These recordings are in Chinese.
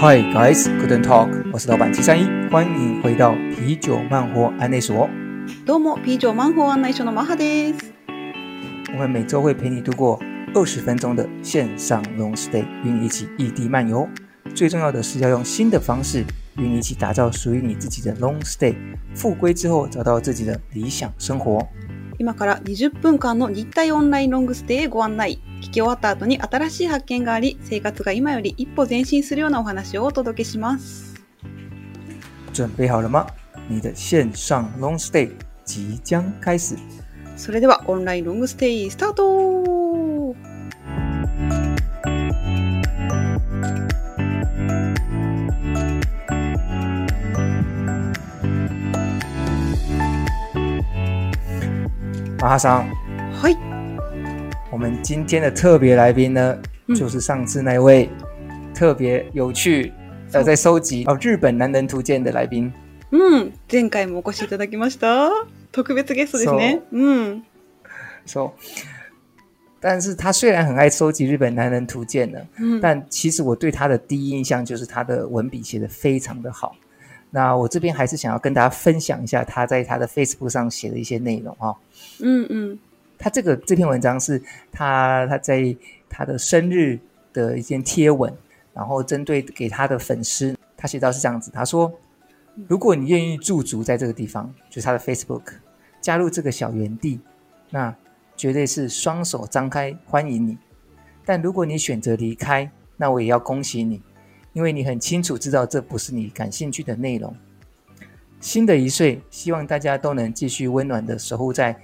Hi guys, Guten Talk，我是老板七三一，欢迎回到啤酒漫活案内所。どうも、啤酒漫活案内所のマハです。我们每周会陪你度过二十分钟的线上 long stay，与你一起异地漫游。最重要的是要用新的方式与你一起打造属于你自己的 long stay。复归之后，找到自己的理想生活。 今から20分间の日体オンラインロングステイへご案内。闻き终わった后に新しい発见があり、生活が今より一歩前进するようなお话をお届けします。准备好了吗？你的线上 long stay 即将开始。それではオンラインロングステイスタート马哈桑，はい。我们今天的特别来宾呢，嗯就是上次那位特别有趣，呃，そう在收集哦日本男人图鉴的来宾。うん。前回もお越しいただきました。特别ゲストですね。うん。说，但是他虽然很爱收集日本男人图鉴呢，うん。但其实我对他的第一印象就是他的文笔写得非常的好。 那我这边还是想要跟大家分享一下他在他的 Facebook 上写的一些内容哈。うんうん。他这个这篇文章是他他在他的生日的一件贴文，然后针对给他的粉丝，他写到是这样子，他说：如果你愿意驻足在这个地方，就是他的 Facebook，加入这个小园地，那绝对是双手张开欢迎你。但如果你选择离开，那我也要恭喜你， 因为你很清楚知道这不是你感兴趣的内容。新的一岁，希望大家都能继续温暖的守护在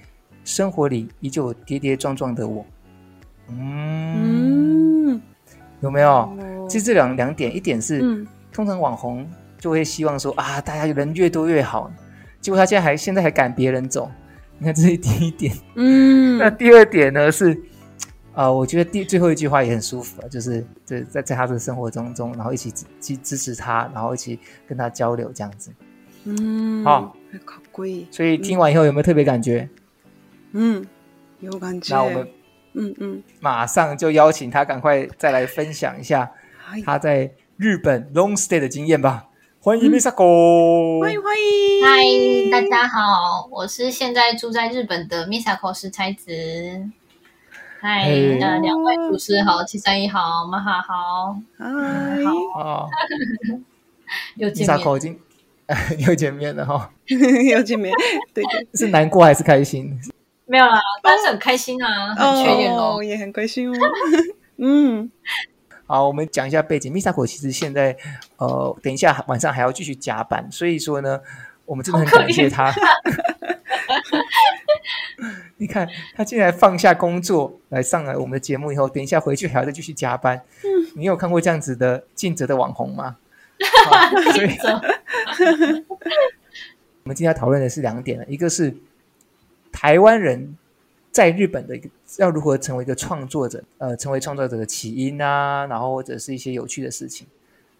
生活里依旧跌跌撞撞的我。嗯，うん。有没有？お其实这两两点，一点是、うん。通常网红就会希望说啊，大家人越多越好。结果他现在还现在还赶别人走，你看这是第一点。うん。那第二点呢是，啊、 呃，我觉得第最后一句话也很舒服啊，就是在在在他的生活中中，然后一起支支持他，然后一起跟他交流这样子。うん。好。かっこいい。所以听完以后有没有特别感觉？嗯，有感觉。那我们嗯嗯，马上就邀请他赶快再来分享一下はい。他在日本 long stay 的经验吧。欢迎 Misako，欢迎欢迎。嗨，大家好，我是现在住在日本的 Misako 石才子。 嗨，嘿呃，两位主持好，七三一好，马哈好，嗨。好，哦 又见面。，Misako 已经又见面了哈、哦，有见面，对对。是难过还是开心？没有啦，但是很开心啊，很确认哦，哦。也很开心哦。嗯，好，我们讲一下背景。Misako 其实现在呃，等一下晚上还要继续加班，所以说呢，我们真的很感谢他。你看，他竟然放下工作来上来我们的节目以后，等一下回去还要再继续加班。嗯，你有看过这样子的尽责的网红吗？好 所以，我们今天要讨论的是两点，一个是台湾人在日本的一个要如何成为一个创作者，呃，成为创作者的起因啊，然后或者是一些有趣的事情。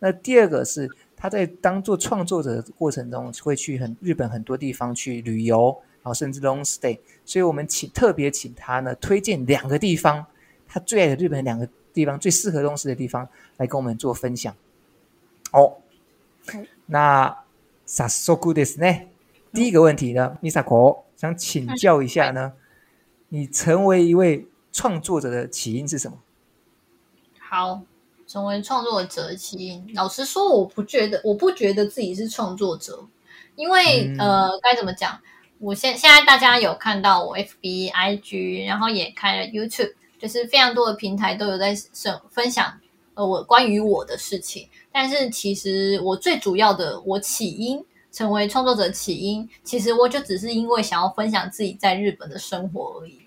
那第二个是他在当做创作者的过程中，会去很日本很多地方去旅游，然后甚至 long stay。所以我们请特别请他呢推荐两个地方，他最爱的日本两个地方，最适合 long stay 的地方来跟我们做分享。哦，那早速ですね。第一个问题呢，Misako 想请教一下呢，你成为一位创作者的起因是什么？好，成为创作者的起因，老实说，我不觉得，我不觉得自己是创作者，因为、嗯、呃，该怎么讲？ 我现现在大家有看到我 FB、IG，然后也开了 YouTube，就是非常多的平台都有在分享呃我关于我的事情。但是其实我最主要的，我起因成为创作者起因，其实我就只是因为想要分享自己在日本的生活而已。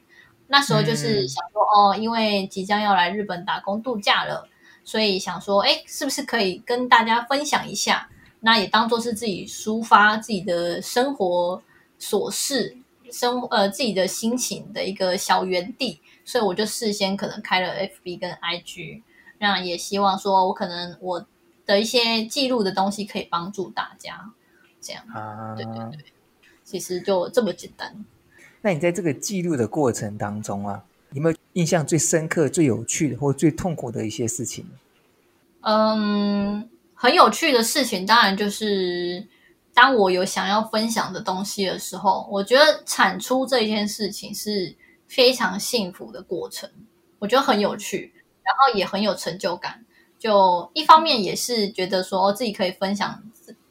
那时候就是想说，嗯、哦，因为即将要来日本打工度假了，所以想说，哎，是不是可以跟大家分享一下？那也当做是自己抒发自己的生活琐事、生呃自己的心情的一个小园地。所以我就事先可能开了 FB 跟 IG，那也希望说我可能我。的一些记录的东西可以帮助大家，这样啊，对对对，其实就这么简单。那你在这个记录的过程当中啊，有没有印象最深刻、最有趣的，或最痛苦的一些事情？嗯，很有趣的事情，当然就是当我有想要分享的东西的时候，我觉得产出这件事情是非常幸福的过程，我觉得很有趣，然后也很有成就感。就一方面也是觉得说自己可以分享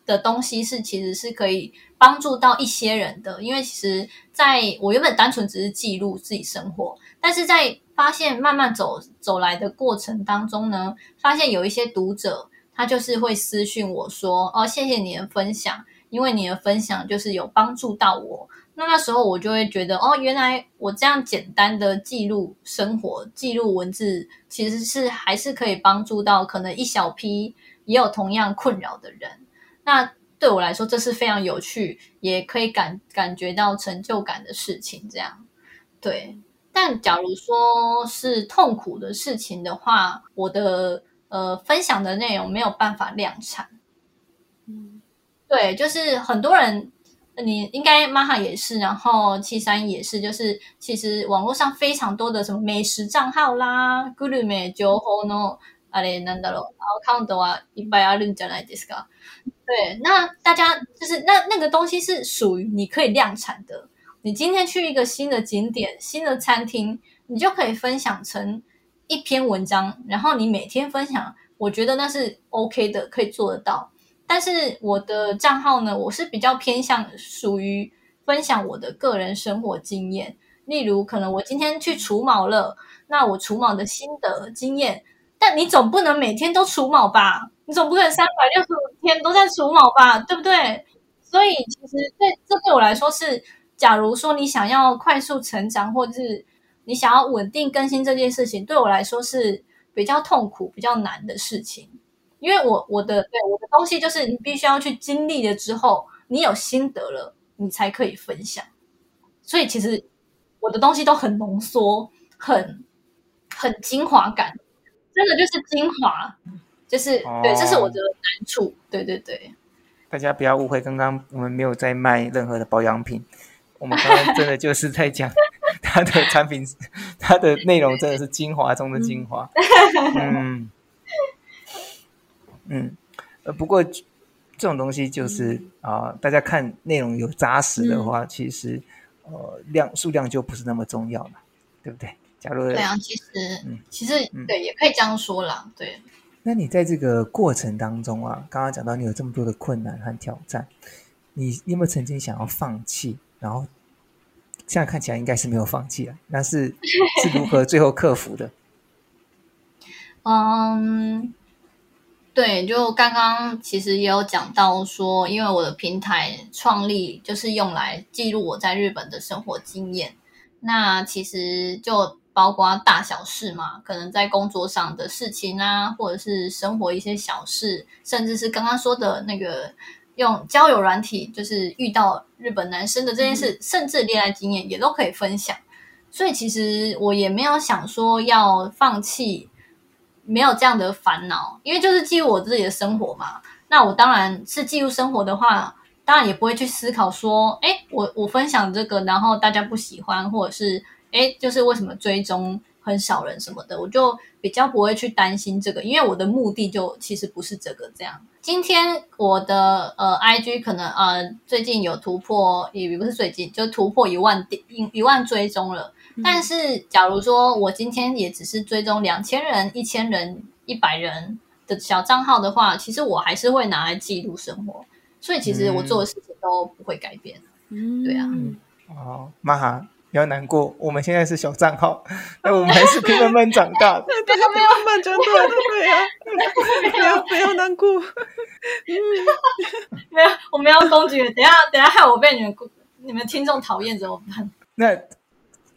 的东西是其实是可以帮助到一些人的，因为其实在我原本单纯只是记录自己生活，但是在发现慢慢走走来的过程当中呢，发现有一些读者他就是会私讯我说：“哦，谢谢你的分享，因为你的分享就是有帮助到我。”那那时候我就会觉得：“哦，原来我这样简单的记录生活、记录文字，其实是还是可以帮助到可能一小批也有同样困扰的人。”那对我来说，这是非常有趣，也可以感感觉到成就感的事情。这样，对。但假如说是痛苦的事情的话，我的呃分享的内容没有办法量产。嗯，对，就是很多人，你应该 Maha 也是，然后七三也是，就是其实网络上非常多的什么美食账号啦，グルメ情报のあれなんだろう、アカウントはいっぱいあるんじゃないですか。对，那大家就是那那个东西是属于你可以量产的。你今天去一个新的景点、新的餐厅，你就可以分享成一篇文章，然后你每天分享，我觉得那是 OK 的，可以做得到。 但是我的账号呢，我是比较偏向属于分享我的个人生活经验，例如可能我今天去除毛了，那我除毛的心得经验。但你总不能每天都除毛吧？你总不可能三百六十五天都在除毛吧？对不对？所以其实对这对我来说是。假如说你想要快速成长，或者是你想要稳定更新这件事情，对我来说是比较痛苦、比较难的事情。因为我我的对我的东西就是你必须要去经历了之后，你有心得了，你才可以分享。所以其实我的东西都很浓缩，很很精华感，真的就是精华，就是、哦、对，这是我的难处。对对对，大家不要误会，刚刚我们没有在卖任何的保养品。我们刚刚真的就是在讲 它的产品，它的内容真的是精华中的精华。嗯嗯，呃，不过这种东西就是啊、呃，大家看内容有扎实的话，嗯、其实呃量数量就不是那么重要了，对不对？假如对啊，其实嗯，其实对，也可以这样说啦。对。那你在这个过程当中啊，刚刚讲到你有这么多的困难和挑战，你，你有没有曾经想要放弃？然后现在看起来应该是没有放弃了，那是是如何最后克服的？嗯，对，就刚刚其实也有讲到说，因为我的平台创立就是用来记录我在日本的生活经验，那其实就包括大小事嘛，可能在工作上的事情啊，或者是生活一些小事，甚至是刚刚说的那个。用交友软体，就是遇到日本男生的这件事，嗯、甚至恋爱经验也都可以分享。所以其实我也没有想说要放弃，没有这样的烦恼，因为就是记录我自己的生活嘛。那我当然是记录生活的话，当然也不会去思考说，哎，我我分享这个，然后大家不喜欢，或者是哎，就是为什么追踪很少人什么的，我就比较不会去担心这个，因为我的目的就其实不是这个这样。今天我的呃，IG 可能呃最近有突破，也不是最近就突破一万一一万追踪了。嗯、但是假如说我今天也只是追踪两千人、一千人、一百人的小账号的话，其实我还是会拿来记录生活。所以其实我做的事情都不会改变。嗯，对啊。嗯、哦，妈哈。不要难过，我们现在是小账号，那我们还是可以慢慢长大的。对，慢慢长大的，对呀。不要不要难过。嗯，没有，我们要攻击。等下等下，害我被你们你们听众讨厌怎么办？那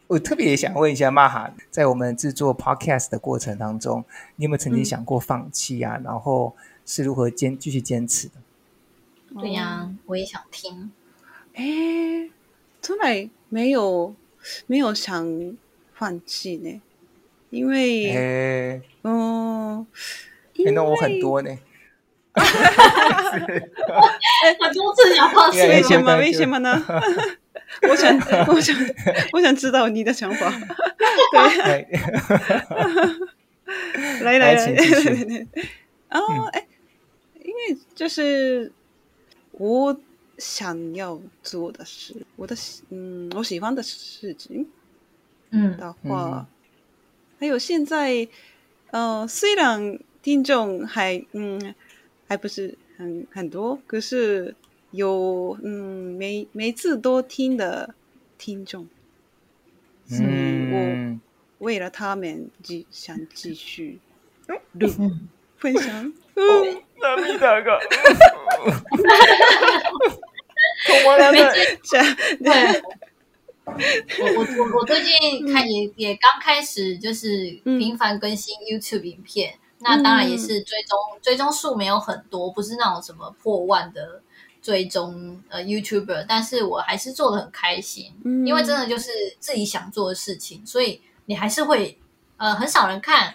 我特别想问一下，Maha，在我们制作 Podcast 的过程当中，你有没有曾经想过放弃啊？嗯、然后是如何坚继续坚持的？对呀，我也想听。哎，从来没有。没有想放弃呢，因为，欸、嗯，那我很多呢，很多次想放弃，为什么？为什么呢？我想，我想，我想知道你的想法。对，来来来来来，哦，哎，因为就是我想要做的事，我的嗯，我喜欢的事情，嗯。的话，还有现在，呃，虽然听众还嗯还不是很很多，可是有嗯每每次都听的听众，所以我为了他们继想继续录、嗯、分享。嗯涙が止まらない。对，我我我我最近看也也刚开始，就是频繁更新 YouTube 影片，嗯、 那当然也是追踪追踪数没有很多，不是那种什么破万的追踪呃 YouTuber，但是我还是做的很开心，嗯、因为真的就是自己想做的事情，所以你还是会呃很少人看，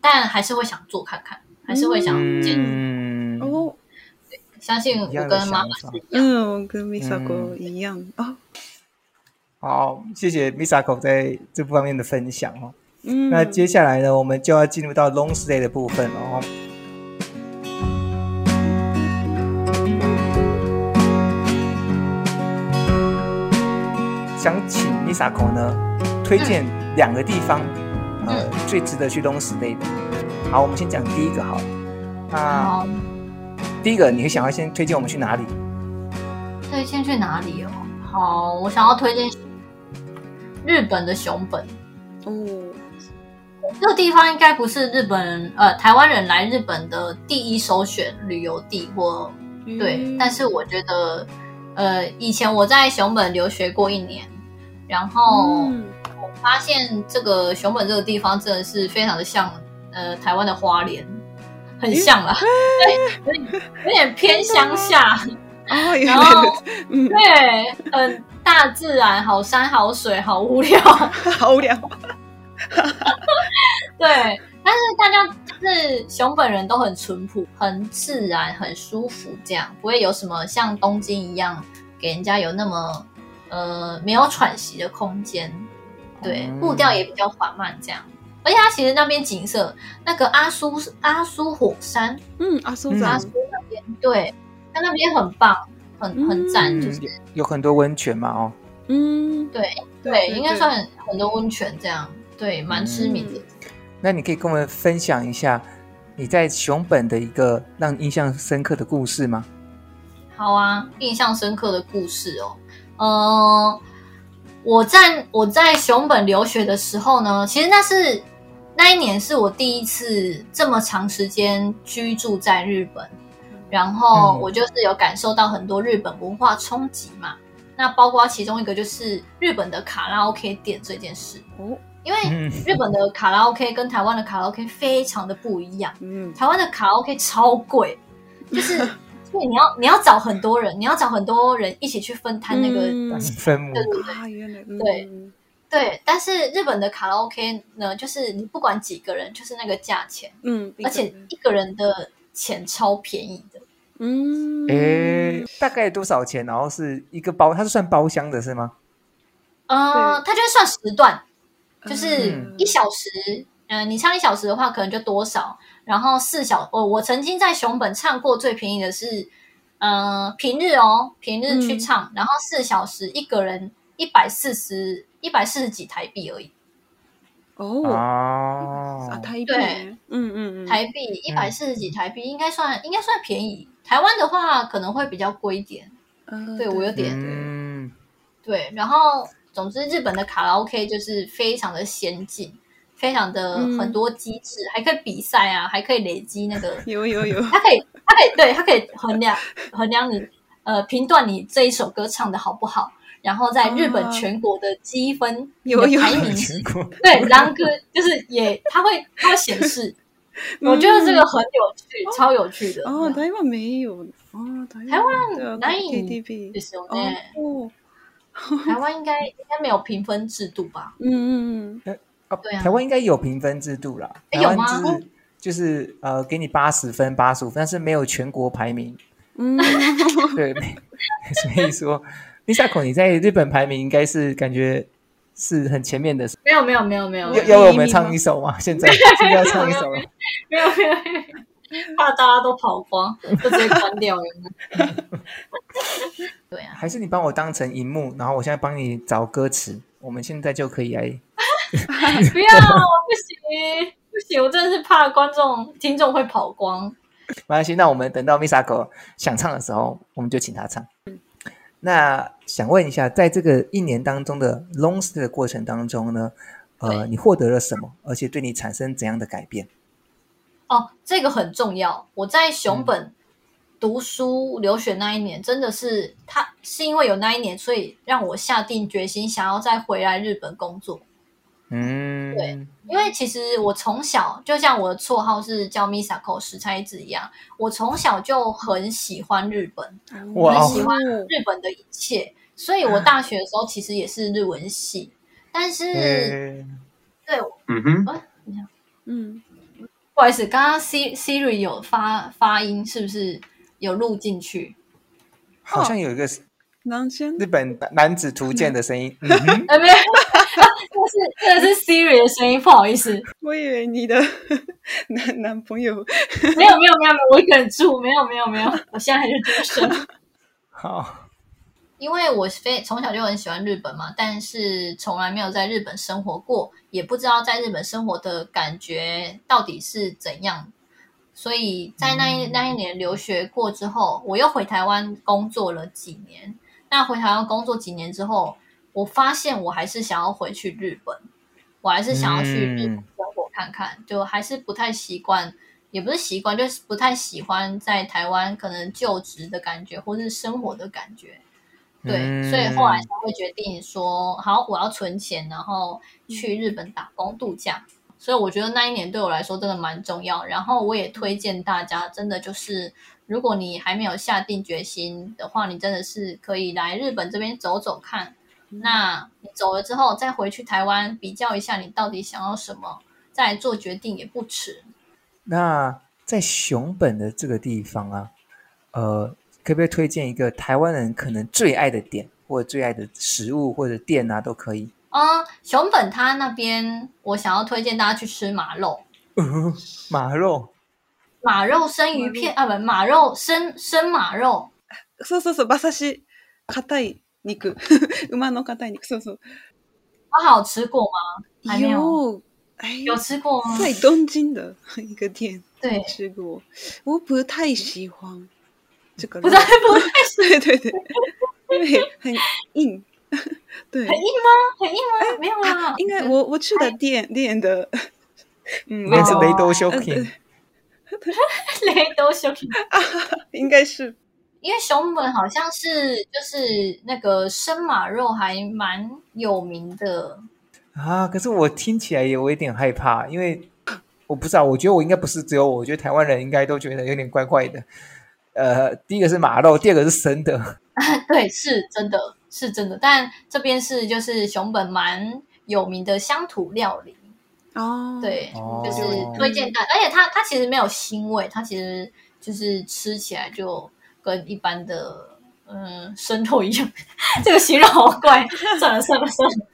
但还是会想做看看。还是会想见哦，相信我跟妈妈是一样，嗯，我跟 Misako 一样。哦。好，谢谢 Misako 在这方面的分享哦。嗯，那接下来呢，我们就要进入到 long stay 的部分了哦。想请 Misako 呢推荐两个地方，呃，最值得去 long stay 的。好，我们先讲第一个好了。那第一个，你会想要先推荐我们去哪里？推荐去哪里哦？好，我想要推荐日本的熊本。哦，这个地方应该不是日本人呃台湾人来日本的第一首选旅游地或，或对，嗯、但是我觉得呃以前我在熊本留学过一年，然后我发现这个熊本这个地方真的是非常的像。呃，台湾的花莲很像啦，对，有点有点偏乡下，哦，然后对，嗯，大自然，好山好水，好无聊，好无聊，对，但是大家就是熊本人都很淳朴，很自然，很舒服，这样不会有什么像东京一样给人家有那么呃没有喘息的空间，对，步调也比较缓慢，这样。而且它其实那边景色，那个阿苏阿苏火山，嗯，阿苏山，阿苏那边，对，它那边很棒，很很赞，嗯、就是有很多温泉嘛，哦，嗯，对对，对，应该算很多温泉这样，对，蛮知名的、嗯。那你可以跟我们分享一下你在熊本的一个让印象深刻的故事吗？好啊，印象深刻的故事哦，呃，我在我在熊本留学的时候呢，其实那是。那一年是我第一次这么长时间居住在日本，然后我就是有感受到很多日本文化冲击嘛。那包括其中一个就是日本的卡拉 OK 店这件事哦，因为日本的卡拉 OK 跟台湾的卡拉 OK 非常的不一样。嗯，台湾的卡拉 OK 超贵，就是所以 你要你要找很多人，你要找很多人一起去分摊那个分母，对对对，对。对，但是日本的卡拉 OK 呢，就是你不管几个人，就是那个价钱，嗯，而且一个人。的钱超便宜的，嗯，诶，大概多少钱？然后是一个包，它是算包厢的是吗？呃，它就是算时段，就是一小时，嗯、呃，你唱一小时的话，可能就多少，然后四小，我我曾经在熊本唱过最便宜的是，呃，平日哦，平日去唱，嗯、然后四小时一个人一百四十。一百四十几台币而已，哦，啊，台币，对，嗯嗯嗯，台币一百四十几台币应该算应该算便宜。台湾的话可能会比较贵一点，嗯，对我有点，嗯，对。然后总之，日本的卡拉 OK 就是非常的先进，非常的很多机制，还可以比赛啊，还可以累积那个，有有有，它可以它可以对它可以衡量衡量你呃评断你这一首歌唱的好不好。然后在日本全国的积分有排名，对，然后就是也，它会它会显示，我觉得这个很有趣，超有趣的。哦，台湾没有哦，台湾哪有 KTV 台湾应该应该没有评分制度吧？嗯嗯嗯，对啊，台湾应该有评分制度啦。有吗？就是呃，给你八十分、八十五分，但是没有全国排名。嗯，对，所以说。Misako，你在日本排名应该是感觉是很前面的。没有没有没有没有，要要我们唱一首吗？现在现在要唱一首吗？没有没有，怕大家都跑光，就直接关掉了。对啊，还是你帮我当成荧幕，然后我现在帮你找歌词，我们现在就可以来。不要，不行，不行，我真的是怕观众、听众会跑光。没关系，那我们等到 Misako 想唱的时候，我们就请他唱。那想问一下，在这个一年当中的 long stay 的过程当中呢，呃，你获得了什么？而且对你产生怎样的改变？哦，这个很重要。我在熊本读书留学那一年，嗯、真的是他是因为有那一年，所以让我下定决心想要再回来日本工作。嗯，对，因为其实我从小就像我的绰号是叫 Misako 石菜子一样，我从小就很喜欢日本，我很喜欢日本的一切，所以我大学的时候其实也是日文系，但是，嗯、对，嗯哼，啊、嗯，不好意思，刚刚 C Siri 有发发音，是不是有录进去？好像有一个日本男子图鉴的声音，嗯哼，哎没有。这是这是 Siri 的声音，不好意思。我以为你的 男男朋友没有没有没有没有，我一个人住，没有没有没有，我现在还是独身。好，因为我非从小就很喜欢日本嘛，但是从来没有在日本生活过，也不知道在日本生活的感觉到底是怎样。所以在那一那一年留学过之后，我又回台湾工作了几年。那回台湾工作几年之后。我发现我还是想要回去日本，我还是想要去日本生活看看，嗯、就还是不太习惯，也不是习惯，就是不太喜欢在台湾可能就职的感觉，或是生活的感觉。对，嗯、所以后来才会决定说，好，我要存钱，然后去日本打工度假。所以我觉得那一年对我来说真的蛮重要。然后我也推荐大家，真的就是如果你还没有下定决心的话，你真的是可以来日本这边走走看。那你走了之后，再回去台湾比较一下，你到底想要什么，再做决定也不迟。那在熊本的这个地方啊，呃，可不可以推荐一个台湾人可能最爱的点，或者最爱的食物或者店啊，都可以。啊、嗯，熊本它那边，我想要推荐大家去吃马肉。呃、马肉，马肉生鱼片啊，不，马肉生生马肉。そうそうそう、马刺し、硬い。肉，马の硬い肉，そうそう。我好吃过吗？还没有，有吃过吗？在东京的一个店，对，吃过。我不太喜欢 这个，不太不太喜欢，对对对，因为很硬，对，很硬吗？很硬吗？没有啊，应该我我去的店店的，嗯，那是雷多秀品，雷多秀品 啊，应该是。因为熊本好像是就是那个生马肉还蛮有名的啊，可是我听起来也有一点害怕，因为我不知道，我觉得我应该不是只有我，我觉得台湾人应该都觉得有点怪怪的。呃，第一个是马肉，第二个是生的，对，是真的是真的，但这边是就是熊本蛮有名的乡土料理。哦，对，哦、就是推荐大，而且它它其实没有腥味，它其实就是吃起来就。跟一般的嗯生肉一样，这个形容好怪，算了算了算了。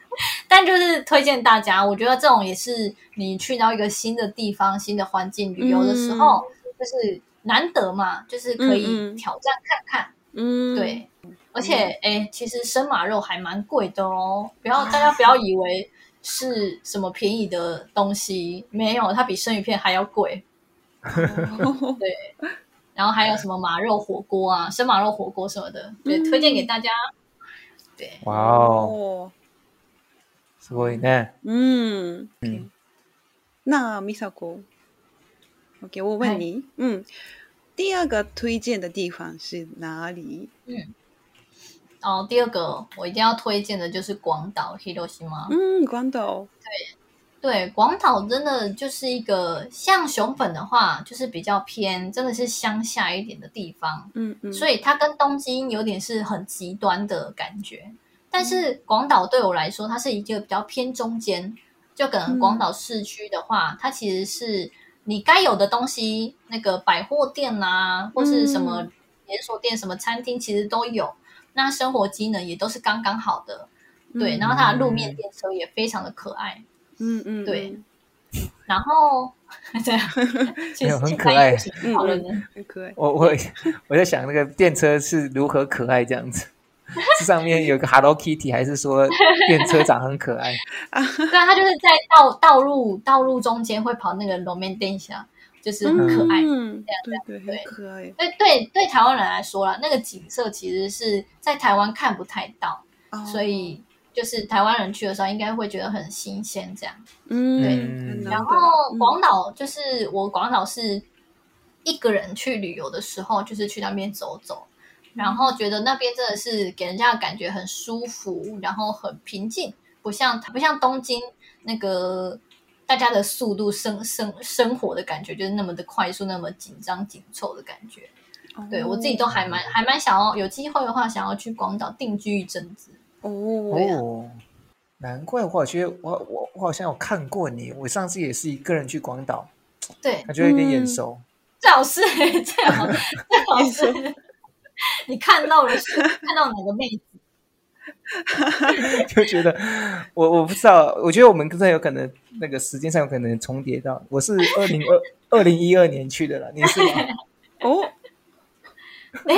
但就是推荐大家，我觉得这种也是你去到一个新的地方、新的环境旅游的时候，嗯、就是难得嘛，就是可以挑战看看。嗯，对。而且哎、欸，其实生马肉还蛮贵的哦，不要大家不要以为是什么便宜的东西，没有，它比生鱼片还要贵。对。然后还有什么马肉火锅啊，生马肉火锅什么的，对，推荐给大家。对，哇哦，すごいね。嗯嗯，那 Misako，OK，我问你，嗯，第二个推荐的地方是哪里？嗯，哦，第二个我一定要推荐的就是广岛，Hiroshima。嗯，广岛，对。对，广岛真的就是一个像熊本的话，就是比较偏，真的是乡下一点的地方。嗯嗯，所以它跟东京有点是很极端的感觉。但是广岛对我来说，它是一个比较偏中间。就可能广岛市区的话，嗯、它其实是你该有的东西，那个百货店啊，或是什么连锁店、什么餐厅，其实都有。那生活机能也都是刚刚好的。对，然后它的路面电车也非常的可爱。嗯嗯，对。然后这样，没 有很可爱，好了呢，很可爱。我我 我在想那个电车是如何可爱这样子，这上面有个 Hello Kitty，还是说电车长很可爱？对啊，他就是在道道路道路中间会跑那个路面电车，就是很可爱，嗯，这样对对，很可爱。对对对，台湾人来说啦，那个景色其实是在台湾看不太到，所以。就是台湾人去的时候，应该会觉得很新鲜，这样。嗯，对。然后广岛就是我广岛是一个人去旅游的时候，就是去那边走走，然后觉得那边真的是给人家的感觉很舒服，然后很平静，不像不像东京那个大家的速度生生生活的感觉，就是那么的快速，那么紧张紧凑的感觉。对，我自己都还蛮还蛮想要有机会的话，想要去广岛定居一阵子。哦，哦，难怪我觉得我我我好像有看过你，我上次也是一个人去广岛，对，感觉有点眼熟，最好是最好最好是你看到了是看到哪个妹子，就觉得我我不知道，我觉得我们真的有可能那个时间上有可能重叠到，我是二零二二零一二年去的了，你是吗？哦，哎，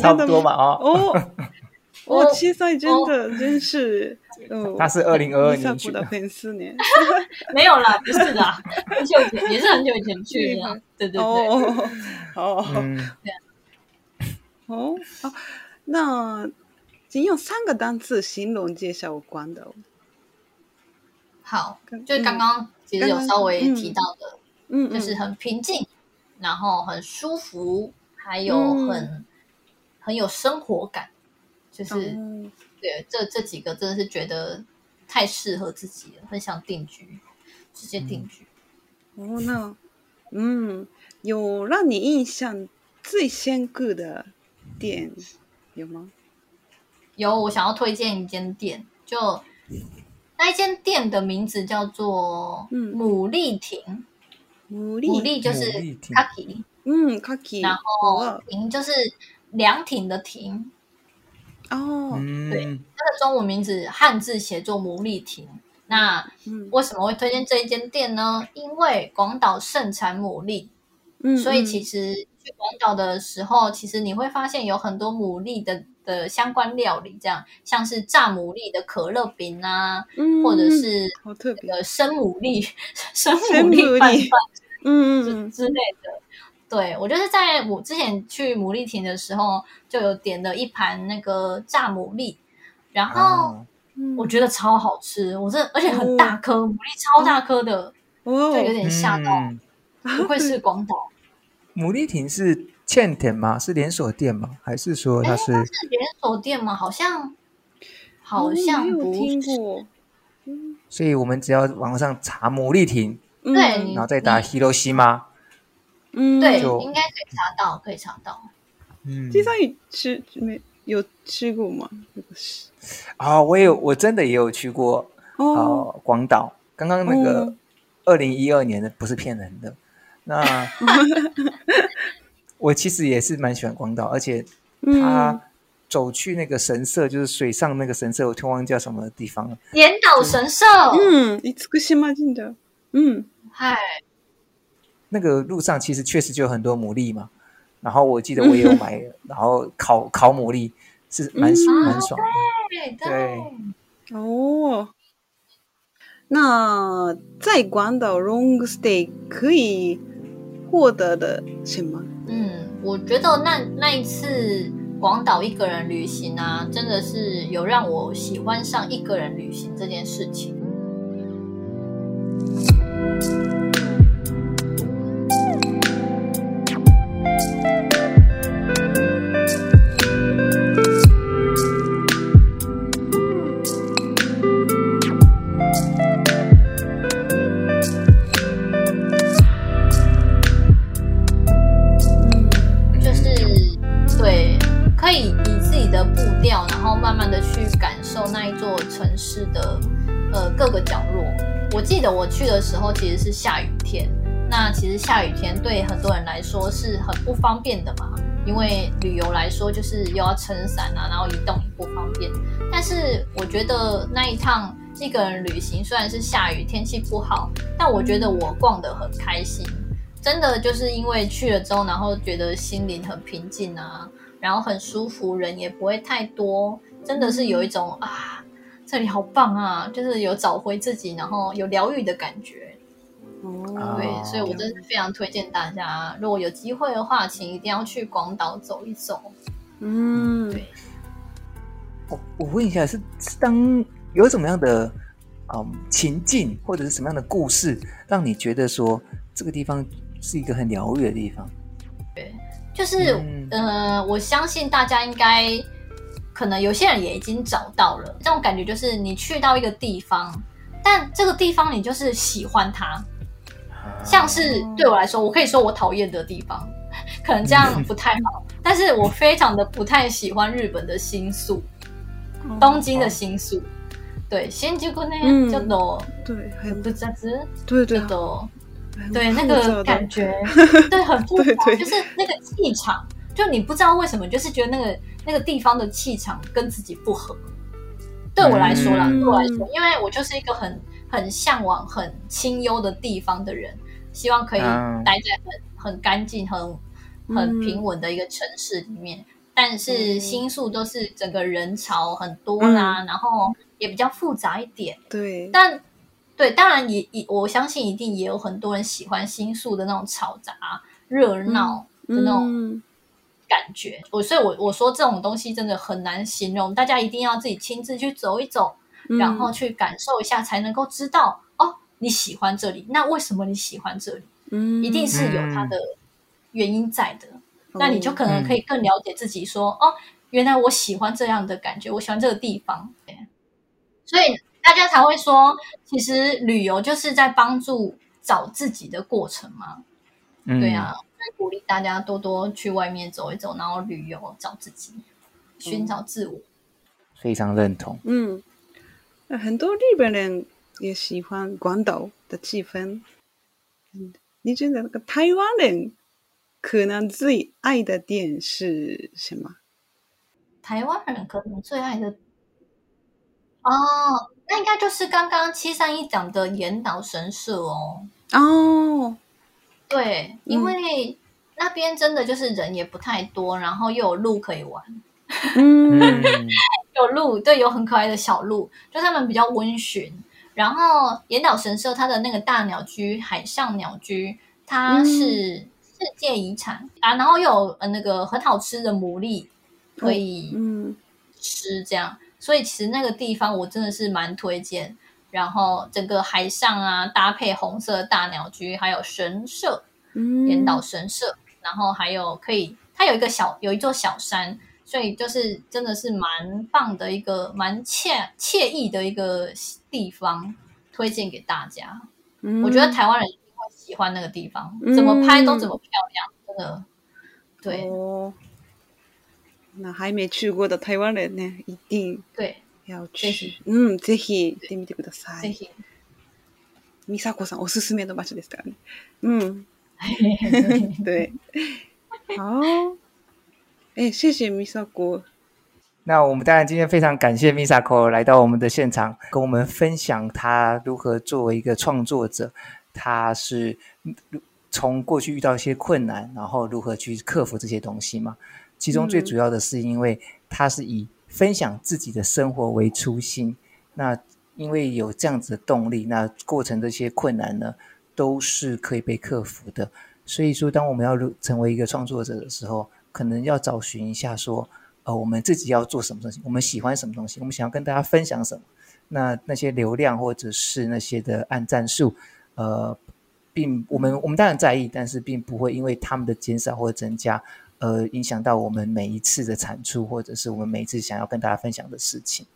差不多嘛，啊，哦。我七岁真的真是，他是二零二二年去的，粉丝年没有了，不是的，很久以前也是很久以前去的，对对对，哦，好，哦，那仅用三个单词形容介绍广岛。好，就刚刚其实有稍微提到的，嗯，就是很平静，然后很舒服，还有很很有生活感。就是，嗯、对，这这几个真的是觉得太适合自己了，很想定居，直接定居。哦，那，嗯，有让你印象最深刻的店有吗？有，我想要推荐一间店，就那一间店的名字叫做牡蛎亭。牡蛎，牡蛎就是卡奇，嗯，卡奇，然后亭就是凉亭的亭。哦，对，它的中文名字汉字写作牡蛎亭。那为什么会推荐这一间店呢？因为广岛盛产牡蛎，嗯，所以其实去广岛的时候，其实你会发现有很多牡蛎的的相关料理，这样像是炸牡蛎的可乐饼啊，嗯，或者是好特别的生牡蛎、生牡蛎拌饭，嗯嗯之类的。对，我就是在我之前去牡蛎亭的时候，就有点了一盘那个炸牡蛎，然后我觉得超好吃，我这而且很大颗，牡蛎超大颗的，就有点吓到。不愧是广岛。牡蛎亭是 chain 店吗？是连锁店吗？还是说它是？它是连锁店吗？好像好像不是。所以我们只要网上查牡蛎亭，对，然后再打 Hiroshima。嗯，对，应该可以查到，可以查到。嗯，金山你吃没有吃过吗？啊，我有，我真的也有去过哦，广岛。刚刚那个二零一二年的不是骗人的。那 我其实也是蛮喜欢广岛，而且他走去那个神社，就是水上那个神社，我突然忘记叫什么地方了。岩岛神社。嗯，严岛神社。嗯，嗨。那个路上其实确实就有很多牡蛎嘛，然后我记得我也有买，然后烤烤牡蛎是蛮蛮爽的。对，哦，那在广岛 long stay 可以获得的什么？嗯，我觉得那那一次广岛一个人旅行啊，真的是有让我喜欢上一个人旅行这件事情。时候其实是下雨天，那其实下雨天对很多人来说是很不方便的嘛，因为旅游来说就是又要撑伞啊，然后移动也不方便。但是我觉得那一趟一个人旅行，虽然是下雨天气不好，但我觉得我逛得很开心。真的就是因为去了之后，然后觉得心灵很平静啊，然后很舒服，人也不会太多，真的是有一种啊，这里好棒啊，就是有找回自己，然后有疗愈的感觉。哦，对，所以我真的是非常推荐大家，如果有机会的话，请一定要去广岛走一走。嗯，对。我我问一下，是是当有什么样的嗯情境，或者是什么样的故事，让你觉得说这个地方是一个很疗愈的地方？对，就是、嗯、呃，我相信大家应该可能有些人也已经找到了这种感觉，就是你去到一个地方，但这个地方你就是喜欢它。像是对我来说，我可以说我讨厌的地方，可能这样不太好，但是我非常的不太喜欢日本的新宿，东京的新宿，对，新宿呢叫做 对，很复杂，对对对，那个感觉，对，很复杂，就是那个气场，就你不知道为什么，就是觉得那个那个地方的气场跟自己不合。对我来说啦，对我来说，因为我就是一个很。很向往很清幽的地方的人，希望可以待在很、嗯、很干净、很很平稳的一个城市里面。嗯、但是新宿都是整个人潮很多啦，嗯、然后也比较复杂一点。对，但对，当然也也我相信一定也有很多人喜欢新宿的那种嘈杂、热闹的那种感觉。我、所以我，我我说这种东西真的很难形容，大家一定要自己亲自去走一走。然后去感受一下，才能够知道、嗯、哦，你喜欢这里，那为什么你喜欢这里？嗯，一定是有它的原因在的。嗯、那你就可能可以更了解自己说，说、嗯、哦，原来我喜欢这样的感觉，我喜欢这个地方。对，所以大家才会说，其实旅游就是在帮助找自己的过程嘛。嗯、对啊，鼓励大家多多去外面走一走，然后旅游找自己，寻找自我。非常认同。嗯。很多日本人也喜欢广岛的气氛。你觉得那个台湾人可能最爱的店是什么？台湾人可能最爱的哦，那应该就是刚刚七三一讲的严岛神社哦。哦，对，因为那边真的就是人也不太多，然后又有鹿可以玩。嗯。有鹿，对，有很可爱的小鹿，就他们比较温驯。然后岩岛神社它的那个大鸟居，海上鸟居，它是世界遗产、嗯、啊。然后又有呃那个很好吃的牡蛎可以嗯吃，这样。嗯、所以其实那个地方我真的是蛮推荐。然后整个海上啊，搭配红色的大鸟居，还有神社，嗯，岩岛神社，然后还有可以，它有一个小有一座小山。所以就是真的是蛮棒的一个蛮惬惬意的一个地方，推荐给大家。嗯、我觉得台湾人一定会喜欢那个地方，嗯、怎么拍都怎么漂亮，真的。对、哦，那还没去过的台湾人呢，一定对要去。嗯，ぜひ行ってみてください。ぜひ。美佐子さんおすすめの场所ですからね。嗯，对，好。哎，谢谢 Misako。那我们当然今天非常感谢 Misako 来到我们的现场，跟我们分享他如何作为一个创作者，他是从过去遇到一些困难，然后如何去克服这些东西嘛。其中最主要的是因为他是以 分享自己的生活为初心，那因为有这样子的动力，那过程这些困难呢，都是可以被克服的。所以说，当我们要成为一个创作者的时候，可能要找寻一下，说，呃，我们自己要做什么东西，我们喜欢什么东西，我们想要跟大家分享什么。那那些流量或者是那些的按赞数，呃，并我们我们当然在意，但是并不会因为他们的减少或增加，呃，影响到我们每一次的产出，或者是我们每一次想要跟大家分享的事情。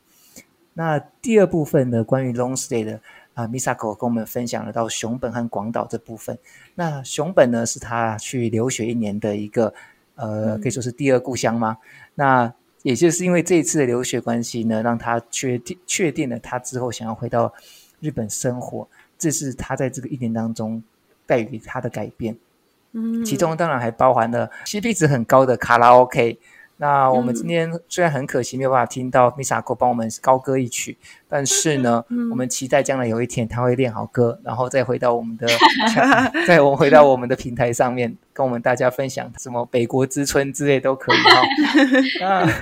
那第二部分呢，关于 long stay 的啊，呃，Misako 跟我们分享了到熊本和广岛这部分。那熊本呢，是他去留学一年的一个。呃，可以说是第二故乡吗？嗯、那也就是因为这一次的留学关系呢，让他确定确定了他之后想要回到日本生活，这是他在这个一年当中带给他的改变。嗯，其中当然还包含了 CP 值很高的卡拉 OK。那我们今天虽然很可惜没有办法听到 Misako 帮我们高歌一曲，但是呢，嗯、我们期待将来有一天他会练好歌，然后再回到我们的，再我们回到我们的平台上面，跟我们大家分享什么北国之春之类都可以哈。那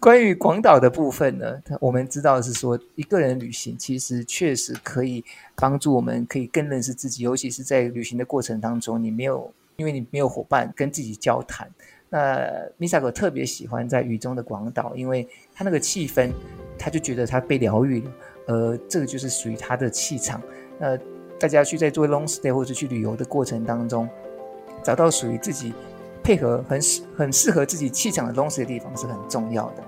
关于广岛的部分呢，我们知道是说，一个人旅行其实确实可以帮助我们，可以更认识自己，尤其是在旅行的过程当中，你没有因为你没有伙伴跟自己交谈。那 Misako 特别喜欢在雨中的广岛，因为他那个气氛，他就觉得他被疗愈了。呃，这个就是属于他的气场。那大家去在做 long stay 或者去旅游的过程当中，找到属于自己配合很适很适合自己气场的 long stay 的地方是很重要的。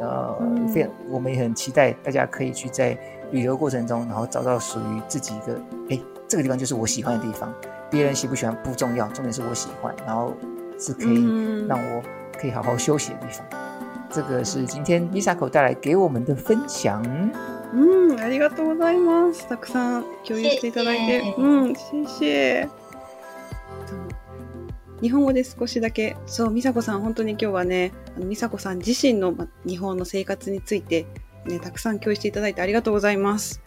呃，非常，我们也很期待大家可以去在旅游过程中，然后找到属于自己的，哎，这个地方就是我喜欢的地方。别人喜不喜欢不重要，重点是我喜欢。然后。是可以让我可以好好休息的地方。嗯、这个是今天 Misako 带来给我们的分享。嗯，ありがとうございます。たくさん共有していただいて、谢谢嗯，谢谢。 日本语で少しだけ、そう、美佐子さん、本当に今日はね、あの美佐子さん自身の、ま、日本の生活について、ね、たくさん共有していただいてありがとうございます。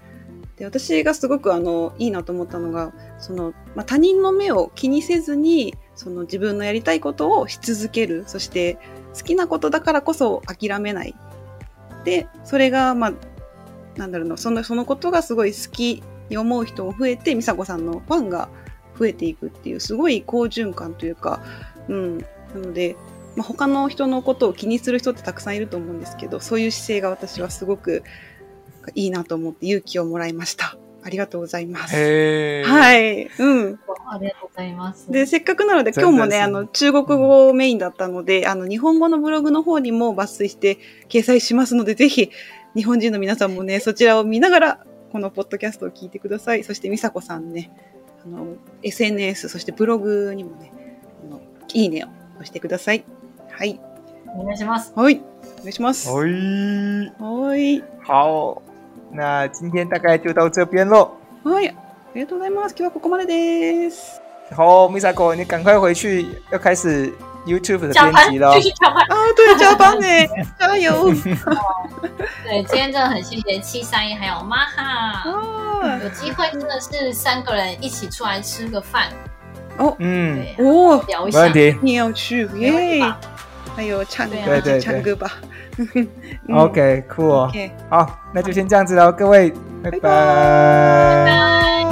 で私がすごくあのいいなと思ったのが、その、まあ、他人の目を気にせずに、その自分のやりたいことをし続ける。そして好きなことだからこそ谛めない。で、それが、まあ、なんだろうな、その、そのことがすごい好きに思う人も増えて、美佐子さんのファンが増えていくっていう、すごい好循环というか、うん。なので、まあ、他の人のことを気にする人ってたくさんいると思うんですけど、そういう姿势が私はすごくいいなと思って勇気をもらいました。ありがとうございます。はい。うん。ありがとうございます。で、せっかくなので今日もね、あの、中国语メインだったので、あの、日本语のブログの方にも抜粋して掲载しますので、ぜひ、日本人の皆さんもね、そちらを见ながら、このポッドキャストを闻いてください。そして、美佐子さんね、あの、SNS、そしてブログにもね、あのいいねを押してください。はい。お愿いします。はい。お愿いします。はい。はい。好。那今天大概就到这边喽。はい、ありがとうございます。今日はここまでです。好，Misako，你赶快回去，要开始 YouTube 的编辑了。继续加班啊！对，加班呢，加油！对，今天真的很谢谢七三一还有 Maha，哦，有机会真的是三个人一起出来吃个饭。哦，嗯，哦，聊一下，没问题，你要去耶？还有唱歌，对对，唱歌吧。OK，cool，好，那就先这样子喽，各位，拜拜。